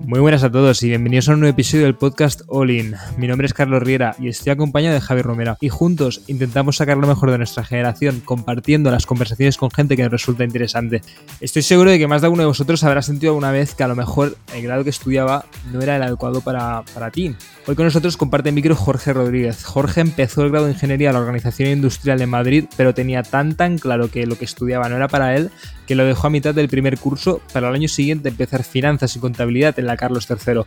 Muy buenas a todos y bienvenidos a un nuevo episodio del podcast All In. Mi nombre es Carlos Riera y estoy acompañado de Javi Romera y juntos intentamos sacar lo mejor de nuestra generación compartiendo las conversaciones con gente que nos resulta interesante. Estoy seguro de que más de uno de vosotros habrá sentido alguna vez que a lo mejor el grado que estudiaba no era el adecuado para, para ti. Hoy con nosotros comparte micro Jorge Rodríguez. Jorge empezó el grado de Ingeniería de la Organización Industrial de Madrid, pero tenía tan tan claro que lo que estudiaba no era para él que lo dejó a mitad del primer curso para el año siguiente empezar Finanzas y Contabilidad la Carlos III.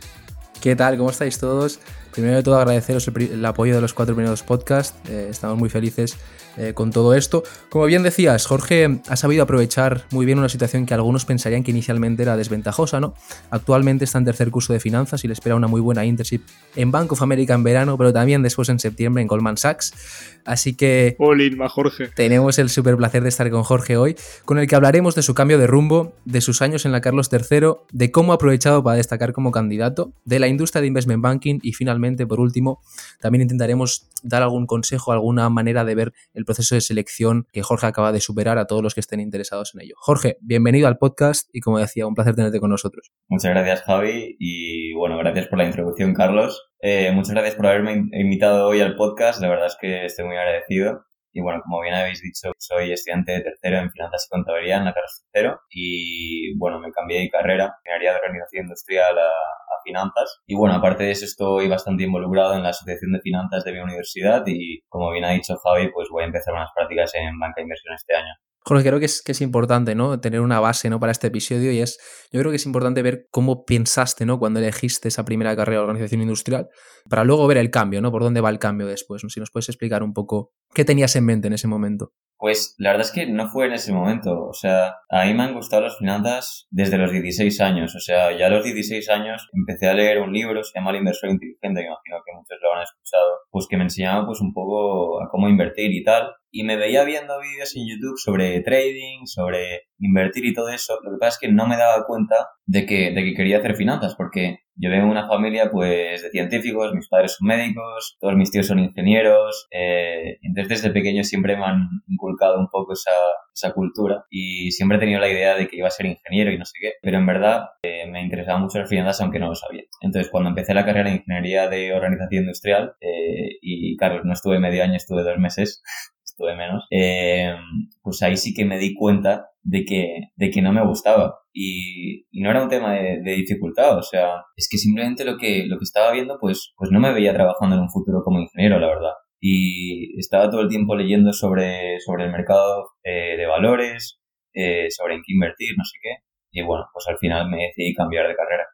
¿Qué tal? ¿Cómo estáis todos? Primero de todo agradeceros el, apoyo de los cuatro primeros podcasts. Eh, estamos muy felices eh, con todo esto. Como bien decías, Jorge ha sabido aprovechar muy bien una situación que algunos pensarían que inicialmente era desventajosa, ¿no? Actualmente está en tercer curso de finanzas y le espera una muy buena internship en Bank of America en verano, pero también después en septiembre en Goldman Sachs. Así que... Olin, Jorge. Tenemos el super placer de estar con Jorge hoy, con el que hablaremos de su cambio de rumbo, de sus años en la Carlos III, de cómo ha aprovechado para destacar como candidato, de la industria de investment banking y finalmente, por último, también intentaremos dar algún consejo, alguna manera de ver el proceso de selección que Jorge acaba de superar a todos los que estén interesados en ello. Jorge, bienvenido al podcast y como decía, un placer tenerte con nosotros. Muchas gracias Javi y bueno, gracias por la introducción Carlos. Eh, muchas gracias por haberme invitado hoy al podcast, la verdad es que estoy muy agradecido. Y bueno, como bien habéis dicho, soy estudiante de tercero en Finanzas y Contabilidad en la Carlos Tercero y bueno, me cambié de carrera, ingeniería de organización industrial a, finanzas. Y bueno, aparte de eso estoy bastante involucrado en la Asociación de Finanzas de mi universidad y como bien ha dicho Javi, pues voy a empezar unas prácticas en banca de inversión este año. Jorge, creo que es, que es importante, ¿no? Tener una base, ¿no? Para este episodio y es, yo creo que es importante ver cómo pensaste, ¿no? Cuando elegiste esa primera carrera de organización industrial, para luego ver el cambio, ¿no? Por dónde va el cambio después, ¿no? Si nos puedes explicar un poco qué tenías en mente en ese momento. Pues la verdad es que no fue en ese momento. O sea, a mí me han gustado las finanzas desde los 16 años. O sea, ya a los 16 años empecé a leer un libro, se llama El inversor inteligente, que imagino que muchos lo han escuchado, pues que me enseñaba pues un poco a cómo invertir y tal. Y me veía viendo vídeos en YouTube sobre trading, sobre invertir y todo eso. Lo que pasa es que no me daba cuenta de que, de que quería hacer finanzas, porque yo vengo de una familia pues de científicos, mis padres son médicos, todos mis tíos son ingenieros, eh, entonces desde pequeño siempre me han inculcado un poco esa, esa cultura y siempre he tenido la idea de que iba a ser ingeniero y no sé qué, pero en verdad eh, me interesaba mucho las finanzas aunque no lo sabía. Entonces cuando empecé la carrera de ingeniería de organización industrial eh, y claro, no estuve medio año, estuve dos meses, estuve menos, eh, pues ahí sí que me di cuenta de que, de que no me gustaba. Y, no era un tema de, dificultad, o sea, es que simplemente lo que, lo que estaba viendo, pues, pues no me veía trabajando en un futuro como ingeniero, la verdad. Y estaba todo el tiempo leyendo sobre, sobre el mercado eh, de valores, eh, sobre en qué invertir, no sé qué. Y bueno, pues al final me decidí cambiar de carrera.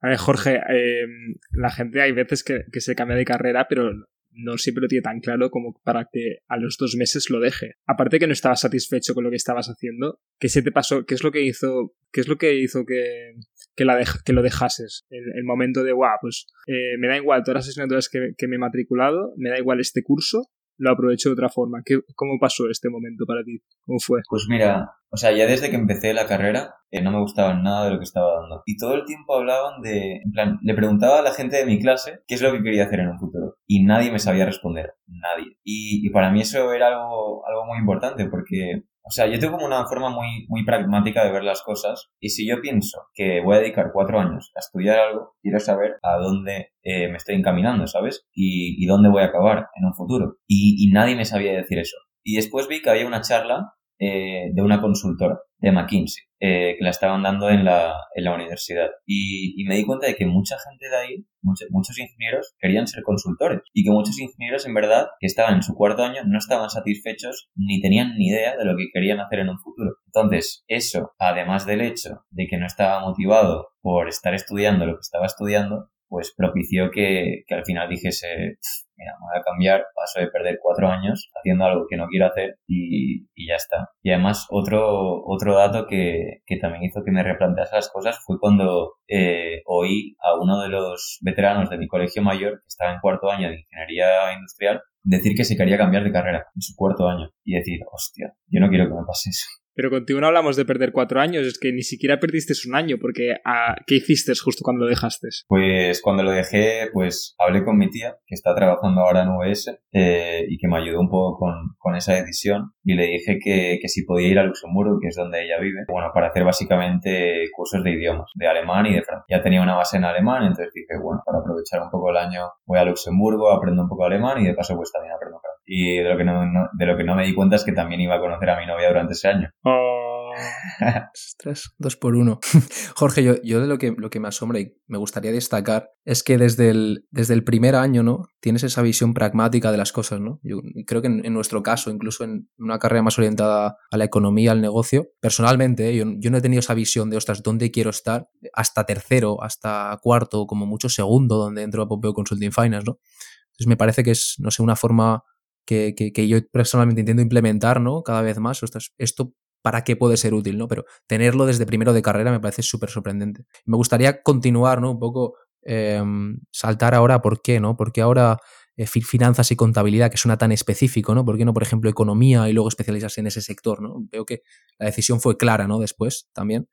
A ver, Jorge, eh, la gente hay veces que, se cambia de carrera, pero no siempre lo tiene tan claro como para que a los dos meses lo deje. Aparte que no estabas satisfecho con lo que estabas haciendo, ¿qué se te pasó? ¿Qué es lo que hizo, qué es lo que, hizo que, que, la que lo dejases? El, el, momento de, guau, pues eh, me da igual todas las asignaturas que, que me he matriculado, me da igual este curso, lo aprovecho de otra forma. ¿Qué, ¿Cómo pasó este momento para ti? ¿Cómo fue? Pues mira, o sea, ya desde que empecé la carrera eh, no me gustaba nada de lo que estaba dando. Y todo el tiempo hablaban de, en plan, le preguntaba a la gente de mi clase qué es lo que quería hacer en un futuro. Y nadie me sabía responder. Nadie. Y, para mí eso era algo, algo muy importante porque o sea, yo tengo como una forma muy, muy pragmática de ver las cosas y si yo pienso que voy a dedicar cuatro años a estudiar algo, quiero saber a dónde eh, me estoy encaminando, ¿sabes? Y, dónde voy a acabar en un futuro. Y, y, nadie me sabía decir eso. Y después vi que había una charla eh, de una consultora, de McKinsey, eh, que la estaban dando en la, en la universidad. Y, me di cuenta de que mucha gente de ahí, muchos ingenieros, querían ser consultores. Y que muchos ingenieros, en verdad, que estaban en su cuarto año, no estaban satisfechos ni tenían ni idea de lo que querían hacer en un futuro. Entonces, eso, además del hecho de que no estaba motivado por estar estudiando lo que estaba estudiando, pues propició que, que al final dijese, mira, me voy a cambiar, paso de perder cuatro años haciendo algo que no quiero hacer y, y ya está. Y además otro, otro dato que, que, también hizo que me replantease las cosas fue cuando eh, oí a uno de los veteranos de mi colegio mayor, que estaba en cuarto año de ingeniería industrial, decir que se quería cambiar de carrera en su cuarto año y decir, hostia, yo no quiero que me pase eso. Pero contigo no hablamos de perder cuatro años, es que ni siquiera perdiste un año, porque ah, ¿qué hiciste justo cuando lo dejaste? Pues cuando lo dejé, pues hablé con mi tía, que está trabajando ahora en UBS, eh, y que me ayudó un poco con, con esa decisión, y le dije que, que, si podía ir a Luxemburgo, que es donde ella vive, bueno, para hacer básicamente cursos de idiomas, de alemán y de francés. Ya tenía una base en alemán, entonces dije, bueno, para aprovechar un poco el año, voy a Luxemburgo, aprendo un poco alemán y de paso pues también aprendo francés. Y de lo que no, de lo que no me di cuenta es que también iba a conocer a mi novia durante ese año. Oh. Ostras, dos por uno. Jorge, yo, yo, de lo que, lo que me asombra y me gustaría destacar es que desde el, desde el primer año, ¿no? Tienes esa visión pragmática de las cosas, ¿no? Yo creo que en, nuestro caso, incluso en una carrera más orientada a la economía, al negocio, personalmente, ¿eh? yo, yo, no he tenido esa visión de, ostras, ¿dónde quiero estar? Hasta tercero, hasta cuarto, como mucho segundo, donde entro a Pompeo Consulting Finance, ¿no? Entonces me parece que es, no sé, una forma que, que, que, yo personalmente intento implementar, ¿no? Cada vez más. Esto para qué puede ser útil, ¿no? Pero tenerlo desde primero de carrera me parece súper sorprendente. Me gustaría continuar, ¿no? Un poco em, saltar ahora por qué, ¿no? Porque ahora eh, finanzas y contabilidad, que suena tan específico, ¿no? ¿Por qué no, por ejemplo, economía y luego especializarse en ese sector, ¿no? Veo que la decisión fue clara, ¿no? Después también.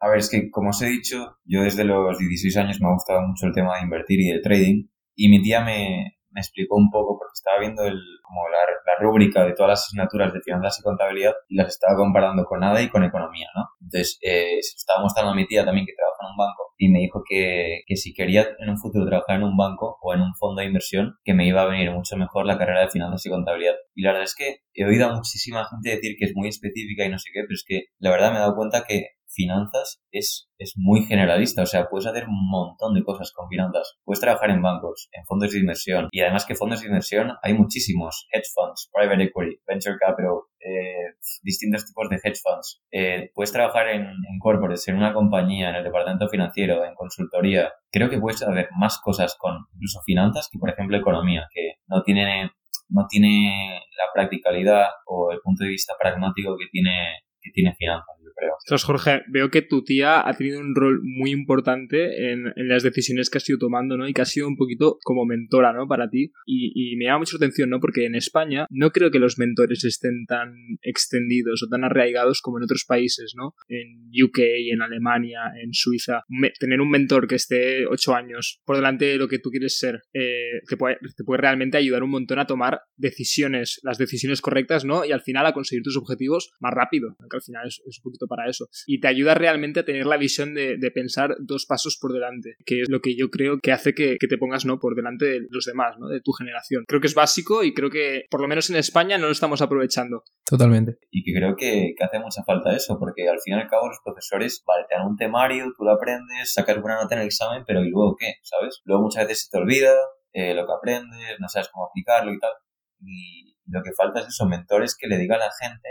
A ver, es que como os he dicho, yo desde los 16 años me ha gustado mucho el tema de invertir y de trading y mi tía me, me explicó un poco, porque estaba viendo el, como la, la, rúbrica de todas las asignaturas de finanzas y contabilidad y las estaba comparando con nada y con economía, ¿no? Entonces, eh, se estaba mostrando a mi tía también que trabaja en un banco y me dijo que, que si quería en un futuro trabajar en un banco o en un fondo de inversión, que me iba a venir mucho mejor la carrera de finanzas y contabilidad. Y la verdad es que he oído a muchísima gente decir que es muy específica y no sé qué, pero es que la verdad me he dado cuenta que finanzas es, es muy generalista, o sea, puedes hacer un montón de cosas con finanzas. Puedes trabajar en bancos, en fondos de inversión, y además que fondos de inversión hay muchísimos, hedge funds, private equity, venture capital, eh, distintos tipos de hedge funds. Eh, puedes trabajar en, corporates, en una compañía, en el departamento financiero, en consultoría. Creo que puedes hacer más cosas con incluso finanzas que, por ejemplo, economía, que no tiene, no tiene la practicalidad o el punto de vista pragmático que tiene, que tiene finanzas. Entonces, Jorge, veo que tu tía ha tenido un rol muy importante en, en, las decisiones que has ido tomando, ¿no? Y que ha sido un poquito como mentora, ¿no? Para ti. Y, y, me llama mucho la atención, ¿no? Porque en España no creo que los mentores estén tan extendidos o tan arraigados como en otros países, ¿no? En UK, en Alemania, en Suiza. Tener un mentor que esté ocho años por delante de lo que tú quieres ser, eh, te, puede, te puede realmente ayudar un montón a tomar decisiones, las decisiones correctas, ¿no? Y al final a conseguir tus objetivos más rápido. Que al final es, es un poquito para eso. Y te ayuda realmente a tener la visión de, de, pensar dos pasos por delante, que es lo que yo creo que hace que, que, te pongas no por delante de los demás, ¿no? de tu generación. Creo que es básico y creo que por lo menos en España no lo estamos aprovechando. Totalmente. Y que creo que, que hace mucha falta eso, porque al fin y al cabo los profesores, vale, te dan un temario, tú lo aprendes, sacas buena nota en el examen, pero ¿y luego qué? ¿Sabes? Luego muchas veces se te olvida eh, lo que aprendes, no sabes cómo aplicarlo y tal. Y lo que falta es esos mentores que le digan a la gente,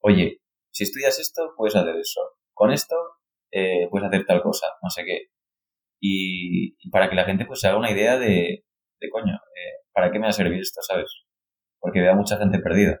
oye, si estudias esto, puedes hacer eso. Con esto, eh, puedes hacer tal cosa, no sé qué. Y, para que la gente pues se haga una idea de, de coño, eh, ¿para qué me va a servir esto, sabes? Porque veo a mucha gente perdida.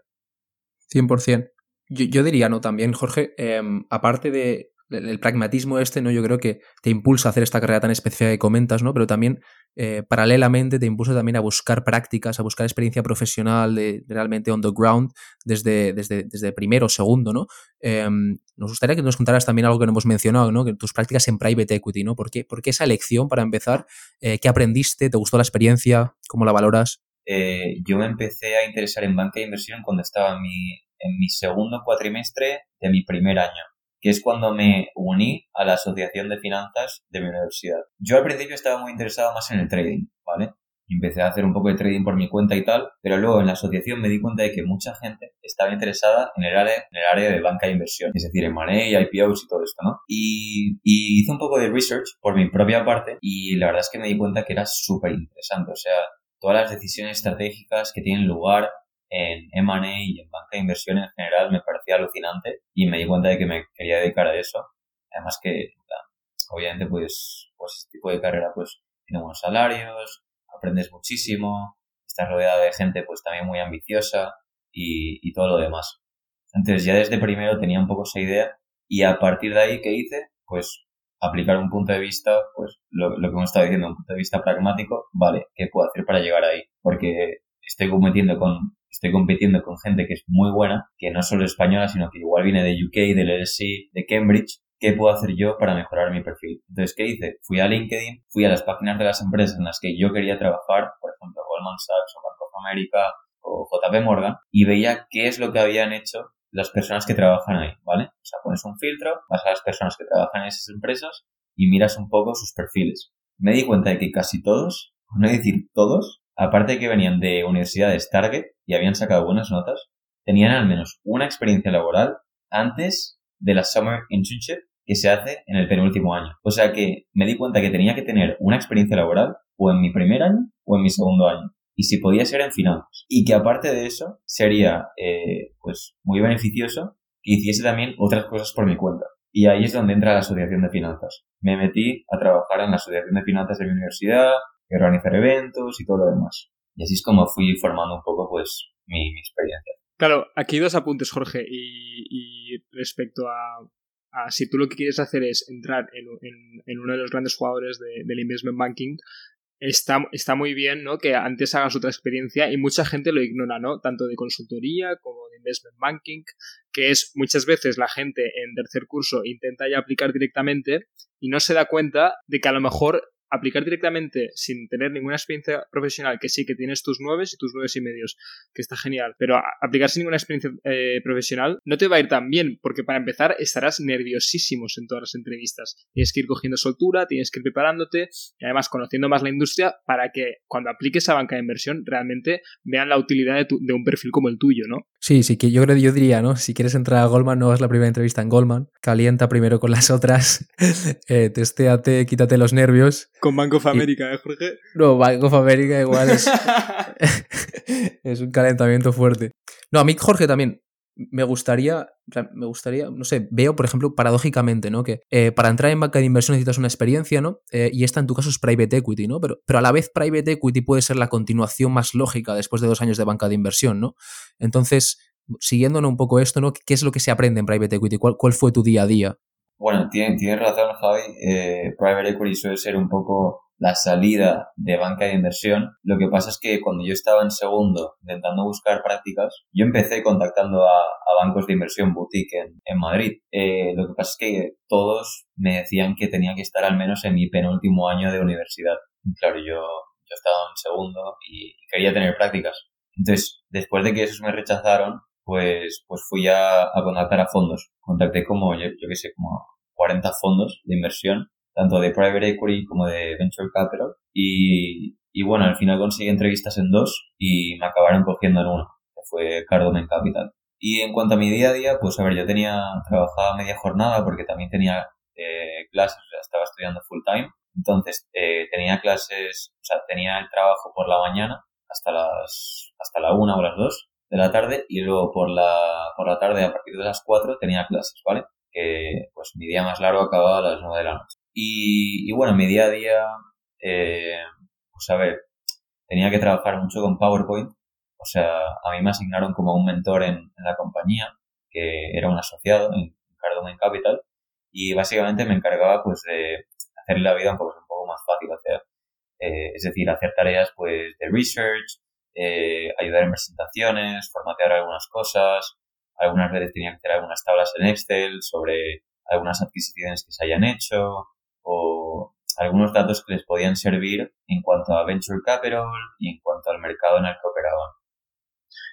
100%. Yo, yo diría, ¿no? También, Jorge, eh, aparte de, el pragmatismo este, ¿no? Yo creo que te impulsa a hacer esta carrera tan específica que comentas, ¿no? Pero también, eh, paralelamente, te impulsa también a buscar prácticas, a buscar experiencia profesional de, realmente on the ground desde, desde, desde primero segundo, ¿no? Eh, nos gustaría que nos contaras también algo que no hemos mencionado, ¿no? Que tus prácticas en private equity, ¿no? ¿Por qué, por qué esa elección para empezar? Eh, ¿Qué aprendiste? ¿Te gustó la experiencia? ¿Cómo la valoras? Eh, yo me empecé a interesar en banca de inversión cuando estaba en mi, en mi segundo cuatrimestre de mi primer año que es cuando me uní a la Asociación de Finanzas de mi universidad. Yo al principio estaba muy interesado más en el trading, ¿vale? Empecé a hacer un poco de trading por mi cuenta y tal, pero luego en la asociación me di cuenta de que mucha gente estaba interesada en el área, en el área de banca de inversión, es decir, en money, IPOs y todo esto, ¿no? Y, y hice un poco de research por mi propia parte y la verdad es que me di cuenta que era súper interesante, o sea, todas las decisiones estratégicas que tienen lugar en M&A y en banca de inversión en general me parecía alucinante y me di cuenta de que me quería dedicar a eso. Además que, obviamente, pues, pues este tipo de carrera pues tiene buenos salarios, aprendes muchísimo, estás rodeado de gente pues también muy ambiciosa y, y todo lo demás. Entonces ya desde primero tenía un poco esa idea y a partir de ahí, ¿qué hice? Pues aplicar un punto de vista, pues lo, lo que hemos estado diciendo, un punto de vista pragmático, vale, ¿qué puedo hacer para llegar ahí? Porque estoy cometiendo con estoy compitiendo con gente que es muy buena, que no solo es española, sino que igual viene de UK, del LSE, de Cambridge, ¿qué puedo hacer yo para mejorar mi perfil? Entonces, ¿qué hice? Fui a LinkedIn, fui a las páginas de las empresas en las que yo quería trabajar, por ejemplo, Goldman Sachs o Bank of America o JP Morgan, y veía qué es lo que habían hecho las personas que trabajan ahí, ¿vale? O sea, pones un filtro, vas a las personas que trabajan en esas empresas y miras un poco sus perfiles. Me di cuenta de que casi todos, no decir todos, aparte de que venían de universidades Target y habían sacado buenas notas, tenían al menos una experiencia laboral antes de la Summer Internship que se hace en el penúltimo año. O sea que me di cuenta que tenía que tener una experiencia laboral o en mi primer año o en mi segundo año. Y si podía ser en finanzas. Y que aparte de eso sería eh, pues muy beneficioso que hiciese también otras cosas por mi cuenta. Y ahí es donde entra la asociación de finanzas. Me metí a trabajar en la asociación de finanzas de mi universidad, organizar eventos y todo lo demás. Y así es como fui formando un poco pues mi, experiencia. Claro, aquí dos apuntes, Jorge, y, respecto a, si tú lo que quieres hacer es entrar en, uno de los grandes jugadores del investment banking, está, está muy bien, ¿no? Que antes hagas otra experiencia y mucha gente lo ignora, ¿no? Tanto de consultoría como de investment banking, que es muchas veces la gente en tercer curso intenta ya aplicar directamente y no se da cuenta de que a lo mejor aplicar directamente sin tener ninguna experiencia profesional, que sí, que tienes tus nueve y tus nueve y medios, que está genial, pero aplicar sin ninguna experiencia eh, profesional no te va a ir tan bien, porque para empezar estarás nerviosísimos en todas las entrevistas. Tienes que ir cogiendo soltura, tienes que ir preparándote y además conociendo más la industria para que cuando apliques a banca de inversión realmente vean la utilidad de, de un perfil como el tuyo, ¿no? Sí, sí, que yo creo yo diría, ¿no? Si quieres entrar a Goldman, no hagas la primera entrevista en Goldman, calienta primero con las otras, eh, testéate, quítate los nervios. Con Bank of America, ¿eh, Jorge? No, Bank of America igual es, es un calentamiento fuerte. No, a mí, Jorge, también, me gustaría, me gustaría, no sé, veo, por ejemplo, paradójicamente, ¿no? Que eh, para entrar en banca de inversión necesitas una experiencia, ¿no? Eh, y esta en tu caso es private equity, ¿no? Pero, pero a la vez private equity puede ser la continuación más lógica después de dos años de banca de inversión, ¿no? Entonces, siguiéndonos un poco esto, ¿no? ¿Qué es lo que se aprende en private equity? ¿Cuál, cuál fue tu día a día? Bueno, tienes, razón, Javi. Eh, private equity suele ser un poco la salida de banca de inversión. Lo que pasa es que cuando yo estaba en segundo intentando buscar prácticas, yo empecé contactando a, bancos de inversión boutique en, Madrid. Eh, lo que pasa es que todos me decían que tenía que estar al menos en mi penúltimo año de universidad. claro, yo, yo estaba en segundo y quería tener prácticas. Entonces, después de que esos me rechazaron, pues, pues fui a, a contactar a fondos. Contacté como, yo, yo qué sé, como 40 fondos de inversión tanto de private equity como de venture capital. Y, y bueno, al final conseguí entrevistas en dos y me acabaron cogiendo en uno, que fue Cardomen Capital. Y en cuanto a mi día a día, pues a ver, yo tenía, trabajaba media jornada porque también tenía eh, clases, o sea, estaba estudiando full time. Entonces, eh, tenía clases, o sea, tenía el trabajo por la mañana hasta las, hasta la una o las dos de la tarde y luego por la, por la tarde a partir de las cuatro tenía clases, ¿vale? Que pues mi día más largo acababa a las nueve de la noche. Y, y bueno, mi día a día, eh, pues a ver, tenía que trabajar mucho con PowerPoint. O sea, a mí me asignaron como un mentor en, la compañía, que era un asociado en Cardone Capital, y básicamente me encargaba pues de hacerle la vida un poco, un poco más fácil hacer. Eh, es decir, hacer tareas pues de research, eh, ayudar en presentaciones, formatear algunas cosas, algunas veces tenía que hacer algunas tablas en Excel sobre algunas adquisiciones que se hayan hecho, o algunos datos que les podían servir en cuanto a venture capital y en cuanto al mercado en el que operaban.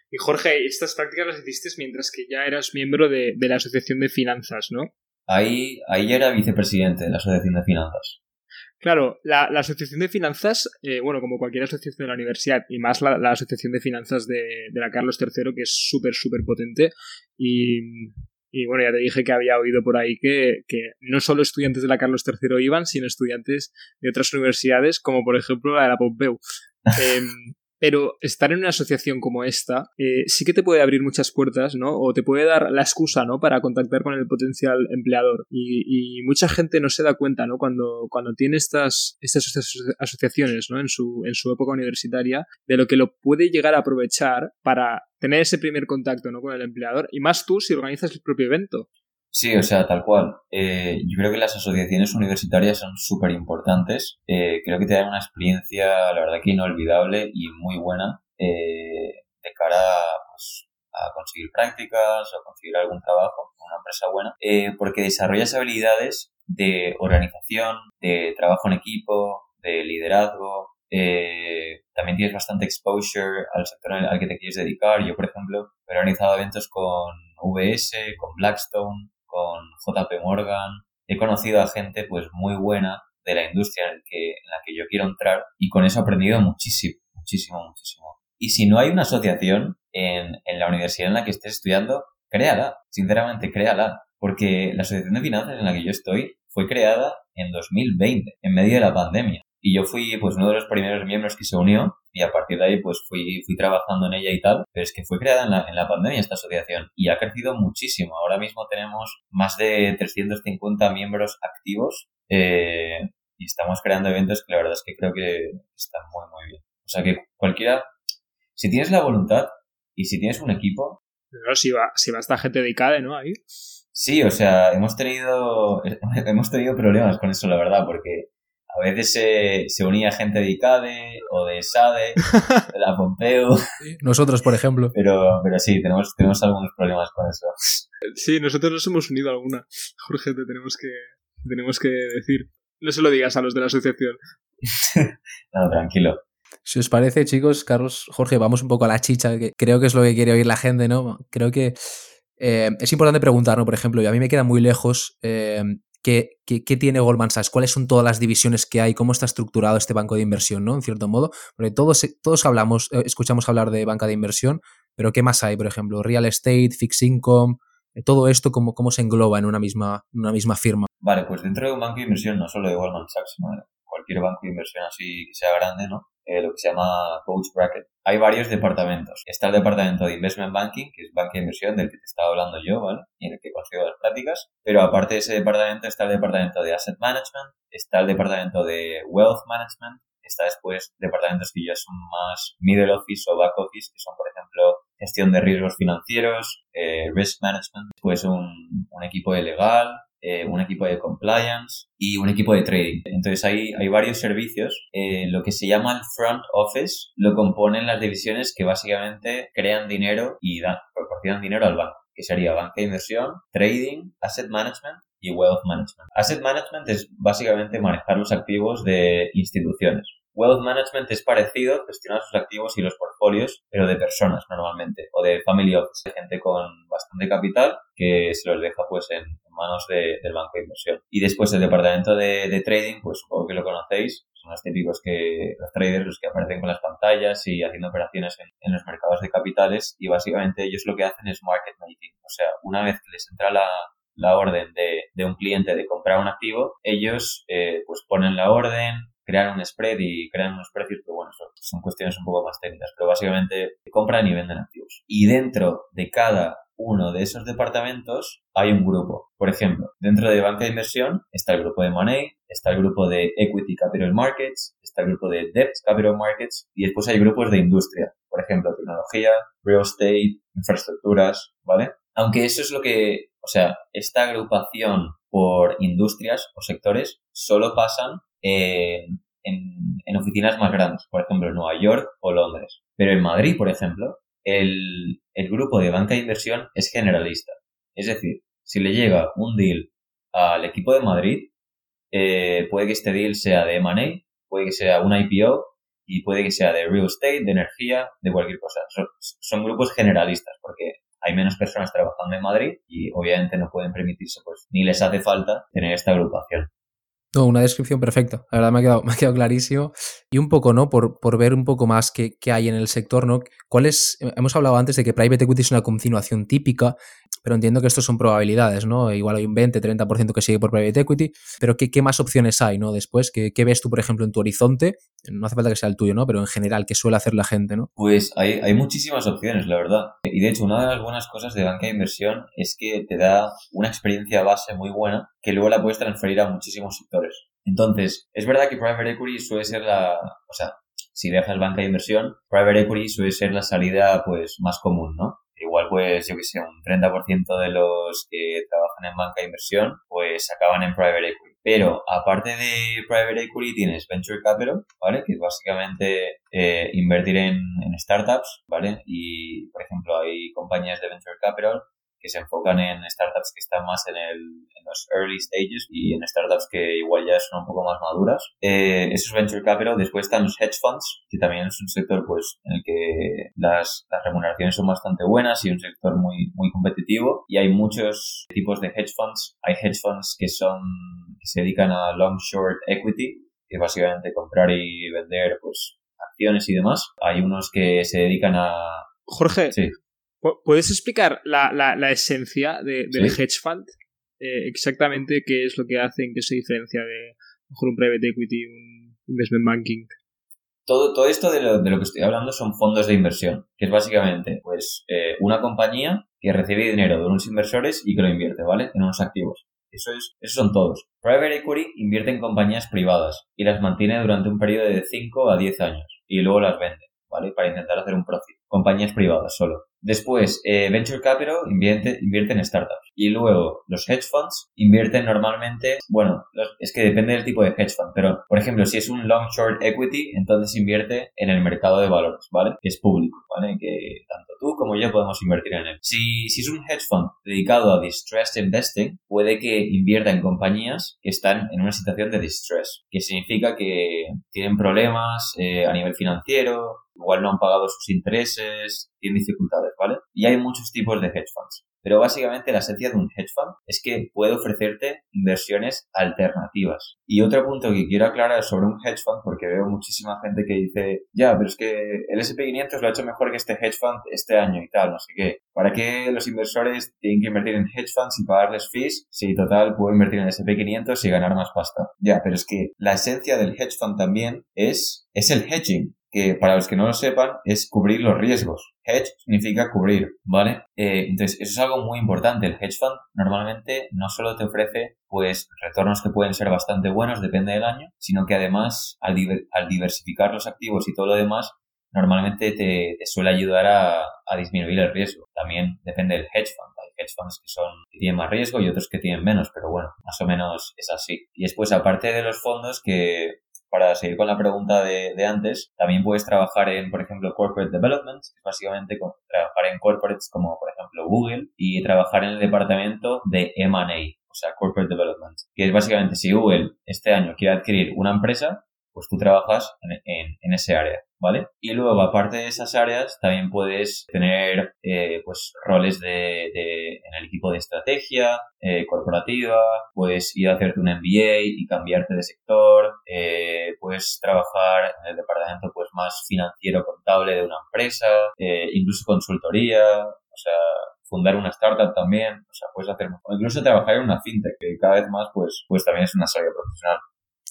Y Jorge, estas prácticas las hiciste mientras que ya eras miembro de, la Asociación de Finanzas, ¿no? Ahí, ahí era vicepresidente de la Asociación de Finanzas. Claro, la, Asociación de Finanzas, eh, bueno, como cualquier asociación de la universidad, y más la, Asociación de Finanzas de, de, la Carlos III, que es súper, súper potente, y, y bueno, ya te dije que había oído por ahí que, que, no solo estudiantes de la Carlos III iban, sino estudiantes de otras universidades, como por ejemplo la de la Pompeu. Em, pero estar en una asociación como esta eh, sí que te puede abrir muchas puertas, ¿no? O te puede dar la excusa, ¿no? Para contactar con el potencial empleador. Y, mucha gente no se da cuenta, ¿no? Cuando, cuando tiene estas, estas asociaciones, ¿no? En su, en su época universitaria, de lo que lo puede llegar a aprovechar para tener ese primer contacto, ¿no? Con el empleador. Y más tú si organizas el propio evento. Sí, o sea, tal cual. Eh, yo creo que las asociaciones universitarias son súper importantes. Eh, creo que te dan una experiencia, la verdad que inolvidable y muy buena. Eh, de cara pues, a conseguir prácticas o conseguir algún trabajo en una empresa buena, eh, porque desarrollas habilidades de organización, de trabajo en equipo, de liderazgo, eh, también tienes bastante exposure al sector al que te quieres dedicar. Yo, por ejemplo, he organizado eventos con VS, con Blackstone, con JP Morgan. He conocido a gente pues muy buena de la industria en, que, en la que yo quiero entrar y con eso he aprendido muchísimo, muchísimo, muchísimo. Y si no hay una asociación en, en la universidad en la que estés estudiando, créala, sinceramente créala, porque la asociación de finanzas en la que yo estoy fue creada en 2020, en medio de la pandemia. Y yo fui pues uno de los primeros miembros que se unió y a partir de ahí pues fui, fui trabajando en ella y tal. Pero es que fue creada en la, en la pandemia esta asociación y ha crecido muchísimo. Ahora mismo tenemos más de 350 miembros activos eh, y estamos creando eventos que la verdad es que creo que están muy muy bien. O sea que cualquiera, si tienes la voluntad y si tienes un equipo... No, si va, si va esta gente dedicada, ¿no? Ahí. Sí, o sea, hemos tenido, hemos tenido problemas con eso, la verdad, porque a veces se, se unía gente de ICADE o de SADE, de la Pompeo. Nosotros, por ejemplo. Pero, pero sí, tenemos, tenemos algunos problemas con eso. Sí, nosotros nos hemos unido a alguna. Jorge, te tenemos que, tenemos que decir. No se lo digas a los de la asociación. no, tranquilo. Si os parece, chicos, Carlos, Jorge, vamos un poco a la chicha, que creo que es lo que quiere oír la gente, ¿no? Creo que eh, es importante preguntar, ¿no? Por ejemplo, y a mí me queda muy lejos eh, ¿Qué, tiene Goldman Sachs? ¿Cuáles son todas las divisiones que hay? ¿Cómo está estructurado este banco de inversión, ¿no? En cierto modo. Porque todos, todos hablamos, eh, escuchamos hablar de banca de inversión, pero ¿qué más hay? Por ejemplo, real estate, fixed income, eh, todo esto, ¿cómo, cómo se engloba en una misma, una misma firma? Vale, pues dentro de un banco de inversión, no solo de Goldman Sachs, sino de cualquier banco de inversión así que sea grande, ¿no? Eh, lo que se llama coach bracket. Hay varios departamentos. Está el departamento de investment banking, que es banca de inversión del que te estaba hablando yo, ¿vale? Y en el que consigo las prácticas. Pero aparte de ese departamento está el departamento de asset management, está el departamento de wealth management, está después departamentos que ya son más middle office o back office, que son, por ejemplo, gestión de riesgos financieros, eh, risk management, pues un, un equipo de legal, eh, un equipo de compliance y un equipo de trading. Entonces hay, hay varios servicios. Eh, lo que se llama el front office lo componen las divisiones que básicamente crean dinero y dan, proporcionan dinero al banco, que sería banca de inversión, trading, asset management y wealth management. Asset management es básicamente manejar los activos de instituciones. Wealth management es parecido, gestionar sus activos y los portfolios, pero de personas normalmente, o de family office, de gente con bastante capital que se los deja pues en manos del banco de inversión. Y después el departamento de, trading, pues supongo que lo conocéis, son los típicos que los traders, los que aparecen con las pantallas y haciendo operaciones en, los mercados de capitales y básicamente ellos lo que hacen es market making. O sea, una vez que les entra la, la orden de, de, un cliente de comprar un activo, ellos eh, pues ponen la orden, crean un spread y crean unos precios que, bueno, son, cuestiones un poco más técnicas, pero básicamente compran y venden activos. Y dentro de cada uno de esos departamentos hay un grupo. Por ejemplo, dentro de banca de inversión está el grupo de Money, está el grupo de Equity Capital Markets, está el grupo de Debt Capital Markets y después hay grupos de industria. Por ejemplo, tecnología, real estate, infraestructuras, ¿vale? Aunque eso es lo que, o sea, esta agrupación por industrias o sectores solo pasan en, en, oficinas más grandes, por ejemplo Nueva York o Londres. Pero en Madrid, por ejemplo, el, el grupo de banca de inversión es generalista. Es decir, si le llega un deal al equipo de Madrid, eh, puede que este deal sea de M&A, puede que sea un IPO y puede que sea de real estate, de energía, de cualquier cosa. Son, son, grupos generalistas porque hay menos personas trabajando en Madrid y obviamente no pueden permitirse, pues ni les hace falta tener esta agrupación. No, una descripción perfecta. La verdad me ha quedado, me ha quedado clarísimo. Y un poco, ¿no? Por, por ver un poco más qué, qué, hay en el sector, ¿no? ¿Cuál es? Hemos hablado antes de que Private Equity es una continuación típica, pero entiendo que esto son probabilidades, ¿no? Igual hay un 20, 30% que sigue por Private Equity, pero ¿qué, qué más opciones hay, ¿no? Después, ¿qué, ¿qué, ves tú, por ejemplo, en tu horizonte? No hace falta que sea el tuyo, ¿no? Pero en general, ¿qué suele hacer la gente, ¿no? Pues hay, hay muchísimas opciones, la verdad. Y de hecho, una de las buenas cosas de banca de inversión es que te da una experiencia base muy buena que luego la puedes transferir a muchísimos sectores. Entonces, es verdad que private equity suele ser la, o sea, si dejas banca de inversión, private equity suele ser la salida pues más común, ¿no? Igual pues yo que sé, un 30% de los que trabajan en banca de inversión pues acaban en private equity. Pero aparte de private equity tienes venture capital, ¿vale? Que es básicamente eh, invertir en, en startups, ¿vale? Y, por ejemplo, hay compañías de venture capital que se enfocan en startups que están más en, el, en los early stages y en startups que igual ya son un poco más maduras. Eh, eso es venture capital. Después están los hedge funds, que también es un sector pues en el que las, las remuneraciones son bastante buenas y un sector muy, muy competitivo. Y hay muchos tipos de hedge funds. Hay hedge funds que son que se dedican a long short equity, que es básicamente comprar y vender pues acciones y demás. Hay unos que se dedican a Jorge, Sí. ¿Puedes explicar la, la, la esencia de, del Sí. hedge fund? Eh, exactamente qué es lo que hacen, qué se diferencia de mejor un private equity, un investment banking. todo, todo esto de lo, de lo que estoy hablando son fondos de inversión, que es básicamente pues eh, una compañía que recibe dinero de unos inversores y que lo invierte, ¿vale? En unos activos. Eso es, esos son todos. Private Equity invierte en compañías privadas y las mantiene durante un periodo de 5 a 10 años y luego las vende, ¿vale? Para intentar hacer un profit. Compañías privadas solo. Después, eh, Venture Capital invierte, invierte en startups. Y luego, los hedge funds invierten normalmente, bueno, es que depende del tipo de hedge fund, pero, por ejemplo, si es un long short equity, entonces invierte en el mercado de valores, ¿vale? Que es público, ¿vale? Que tanto tú como yo podemos invertir en él. Si, si es un hedge fund dedicado a distressed investing, puede que invierta en compañías que están en una situación de distress, que significa que tienen problemas eh, a nivel financiero, igual no han pagado sus intereses, tienen dificultades, ¿vale? Y hay muchos tipos de hedge funds. Pero básicamente la esencia de un hedge fund es que puede ofrecerte inversiones alternativas. Y otro punto que quiero aclarar sobre un hedge fund, porque veo muchísima gente que dice, ya, pero es que el SP500 lo ha hecho mejor que este hedge fund este año y tal, no sé qué. ¿Para qué los inversores tienen que invertir en hedge funds y pagarles fees si total puedo invertir en el SP500 y ganar más pasta? Ya, pero es que la esencia del hedge fund también es, es el hedging que para los que no lo sepan es cubrir los riesgos. Hedge significa cubrir, ¿vale? Eh, entonces, eso es algo muy importante. El hedge fund normalmente no solo te ofrece pues retornos que pueden ser bastante buenos, depende del año, sino que además al, diver- al diversificar los activos y todo lo demás, normalmente te, suele ayudar a, a disminuir el riesgo. También depende del hedge fund. Hay hedge funds que son que tienen más riesgo y otros que tienen menos, pero bueno, más o menos es así. Y después, aparte de los fondos que para seguir con la pregunta de, antes, también puedes trabajar en, por ejemplo, corporate development, es básicamente trabajar en corporates como, por ejemplo, Google, y trabajar en el departamento de M&A, o sea, corporate development, que es básicamente si Google este año quiere adquirir una empresa, pues tú trabajas en, en, en ese área, ¿vale? Y luego, aparte de esas áreas, también puedes tener, eh, pues, roles de, de, en el equipo de estrategia, eh, corporativa, puedes ir a hacerte un MBA y cambiarte de sector, eh, puedes trabajar en el departamento, pues, más financiero contable de una empresa, incluso consultoría, o sea, fundar una startup también, o sea, puedes hacer, o incluso trabajar en una fintech, que cada vez más, pues, pues también es una salida profesional.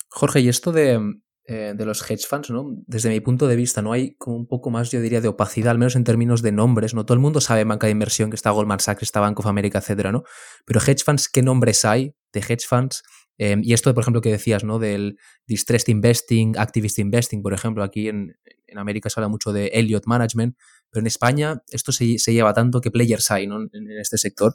Jorge, y esto de, eh, de los hedge funds, ¿no? Desde mi punto de vista, ¿no? Hay como un poco más, yo diría, de opacidad, al menos en términos de nombres, ¿no? Todo el mundo sabe banca de inversión, que está Goldman Sachs, está Bank of America, etcétera, ¿no? Pero hedge funds, ¿qué nombres hay de hedge funds? Eh, y esto, por ejemplo, que decías, ¿no? Del distressed investing, activist investing, por ejemplo, aquí en, en América se habla mucho de Elliott Management, pero en España esto se, se lleva tanto que players hay, en este sector.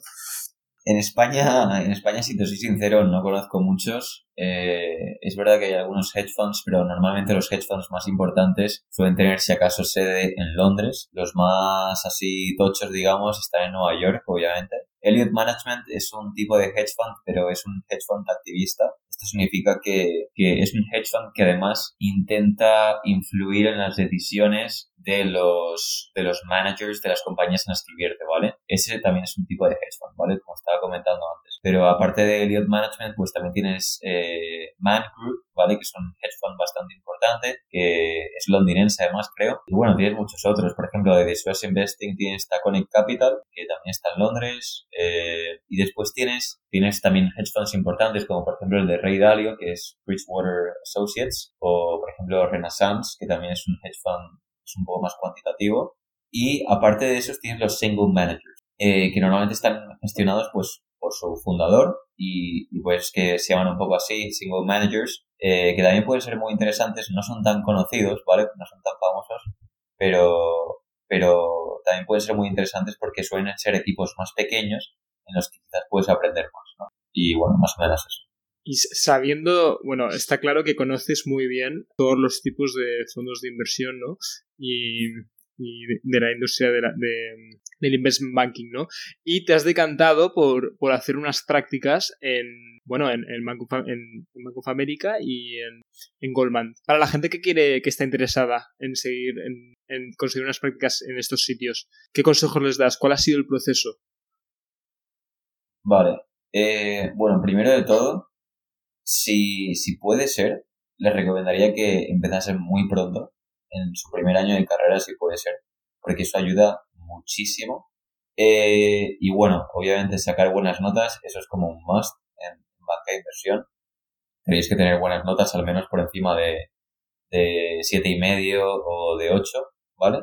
En España, en España, si te soy sincero, no conozco muchos. Eh, es verdad que hay algunos hedge funds, pero normalmente los hedge funds más importantes suelen tener, si acaso, sede en Londres. Los más así tochos, digamos, están en Nueva York, obviamente. Elliott Management es un tipo de hedge fund, pero es un hedge fund activista. Esto significa que, que es un hedge fund que además intenta influir en las decisiones de los, de los managers de las compañías en las que invierte, ¿vale? Ese también es un tipo de hedge fund, ¿vale? Como estaba comentando antes. Pero aparte de Elliott Management, pues también tienes eh, Man Group, ¿vale? Que es un hedge fund bastante importante, que es londinense además, creo. Y bueno, tienes muchos otros. Por ejemplo, de Distress Investing tienes Taconic Capital, que también está en Londres. Eh, y después tienes, tienes también hedge funds importantes, como por ejemplo el de Ray Dalio, que es Bridgewater Associates, o por ejemplo Renaissance, que también es un hedge fund es un poco más cuantitativo. Y aparte de esos tienes los single managers, eh, que normalmente están gestionados pues por su fundador y, y, pues que se llaman un poco así, single managers, eh, que también pueden ser muy interesantes, no son tan conocidos, ¿vale? No son tan famosos, pero, pero también pueden ser muy interesantes porque suelen ser equipos más pequeños en los que quizás puedes aprender más, ¿no? Y bueno, más o menos eso. Y sabiendo, bueno, está claro que conoces muy bien todos los tipos de fondos de inversión, ¿no? Y, de la industria de, del investment banking, ¿no? Y te has decantado por, por hacer unas prácticas en, bueno, en, en, Bank, of, en, Bank of America y en, en, Goldman. Para la gente que quiere, que está interesada en seguir, en, en conseguir unas prácticas en estos sitios, ¿qué consejos les das? ¿Cuál ha sido el proceso? Vale. Eh, bueno, primero de todo, si, si puede ser, les recomendaría que empezasen muy pronto, en su primer año de carrera, si puede ser, porque eso ayuda muchísimo. Eh, y bueno, obviamente sacar buenas notas, eso es como un must en banca de inversión. Tenéis que tener buenas notas, al menos por encima de, de siete y medio o de 8, ¿vale?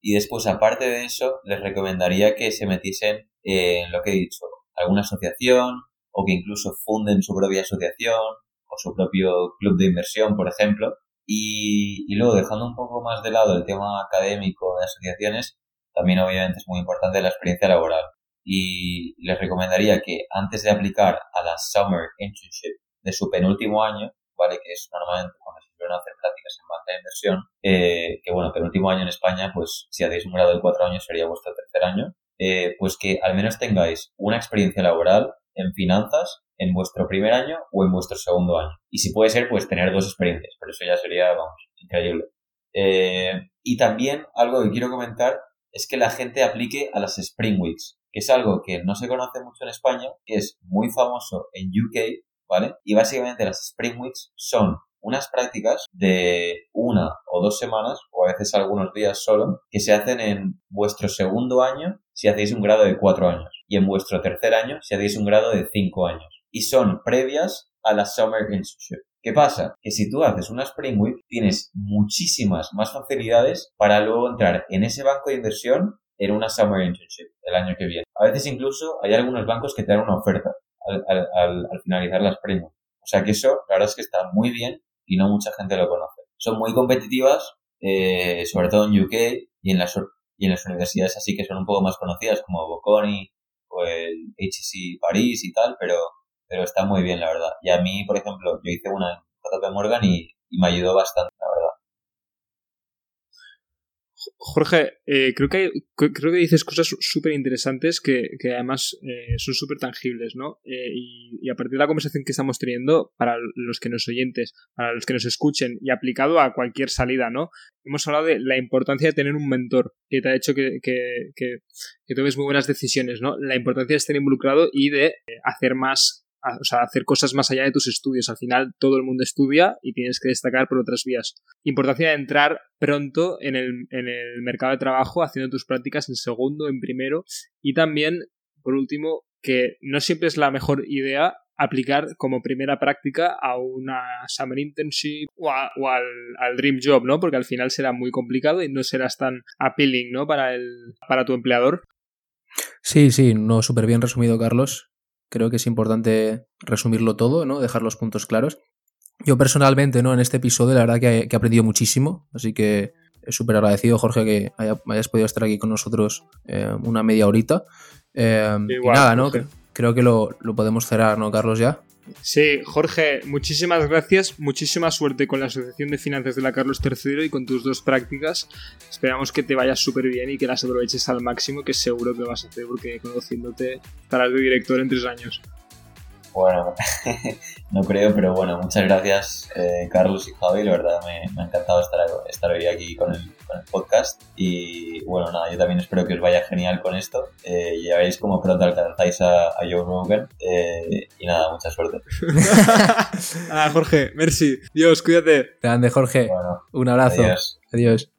Y después, aparte de eso, les recomendaría que se metiesen en lo que he dicho, alguna asociación o que incluso funden su propia asociación o su propio club de inversión, por ejemplo. Y, y luego, dejando un poco más de lado el tema académico de asociaciones, también obviamente es muy importante la experiencia laboral. Y les recomendaría que antes de aplicar a la Summer Internship de su penúltimo año, ¿vale? Que es normalmente cuando se suelen hacer prácticas en banca de inversión, eh, que bueno, penúltimo año en España, pues si hacéis un grado de cuatro años sería vuestro tercer año, eh, pues que al menos tengáis una experiencia laboral en finanzas en vuestro primer año o en vuestro segundo año. Y si puede ser, pues tener dos experiencias, pero eso ya sería, vamos, increíble. Eh, y también algo que quiero comentar es que la gente aplique a las Spring Weeks, que es algo que no se conoce mucho en España, que es muy famoso en UK, ¿vale? Y básicamente las Spring Weeks son unas prácticas de una o dos semanas, o a veces algunos días solo, que se hacen en vuestro segundo año si hacéis un grado de cuatro años, y en vuestro tercer año si hacéis un grado de cinco años. Y son previas a la Summer Internship. ¿Qué pasa? Que si tú haces una Spring Week, tienes muchísimas más facilidades para luego entrar en ese banco de inversión en una Summer Internship el año que viene. A veces incluso hay algunos bancos que te dan una oferta al, finalizar la Spring Week. O sea que eso, la verdad es que está muy bien y no mucha gente lo conoce. Son muy competitivas, eh, sobre todo en UK y en, las, y en las universidades así que son un poco más conocidas como Bocconi o el HEC París y tal, pero pero está muy bien, la verdad. Y a mí, por ejemplo, yo hice una en JP Morgan y, me ayudó bastante, la verdad. Jorge, eh, creo, que creo que dices cosas súper interesantes que, además eh, son súper tangibles, ¿no? Eh, y, a partir de la conversación que estamos teniendo, para los que nos oyentes, para los que nos escuchen y aplicado a cualquier salida, ¿no? Hemos hablado de la importancia de tener un mentor que te ha hecho que, que, que tomes muy buenas decisiones, ¿no? La importancia de estar involucrado y de hacer más o sea, hacer cosas más allá de tus estudios. Al final todo el mundo estudia y tienes que destacar por otras vías. Importancia de entrar pronto en el, en el mercado de trabajo haciendo tus prácticas en segundo, en primero y también, por último, que no siempre es la mejor idea aplicar como primera práctica a una summer internship o, al, al, dream job, ¿no? Porque al final será muy complicado y no serás tan appealing, ¿no? Para, el, para tu empleador. Sí, sí, no súper bien resumido, Carlos. Creo que es importante resumirlo todo, ¿no? Dejar los puntos claros. Yo personalmente, ¿no? En este episodio, la verdad que he, aprendido muchísimo, así que súper agradecido, Jorge, que hayas podido estar aquí con nosotros eh, una media horita. Eh, y nada, ¿no? Creo que lo, lo podemos cerrar, ¿no, Carlos, ya? Sí, Jorge, muchísimas gracias, muchísima suerte con la Asociación de Finanzas de la Carlos III y con tus dos prácticas. Esperamos que te vayas súper bien y que las aproveches al máximo, que seguro que vas a hacer porque conociéndote estarás de director en tres años. Bueno, no creo, pero bueno, muchas gracias eh, Carlos y Javi, la verdad me, ha encantado estar, estar hoy aquí con el, con el, podcast y bueno, nada, yo también espero que os vaya genial con esto, eh, ya veréis cómo pronto alcanzáis a, a Joe Rogan eh, y nada, mucha suerte. ah, Jorge, merci, Dios, cuídate. Grande Jorge, un abrazo. Adiós.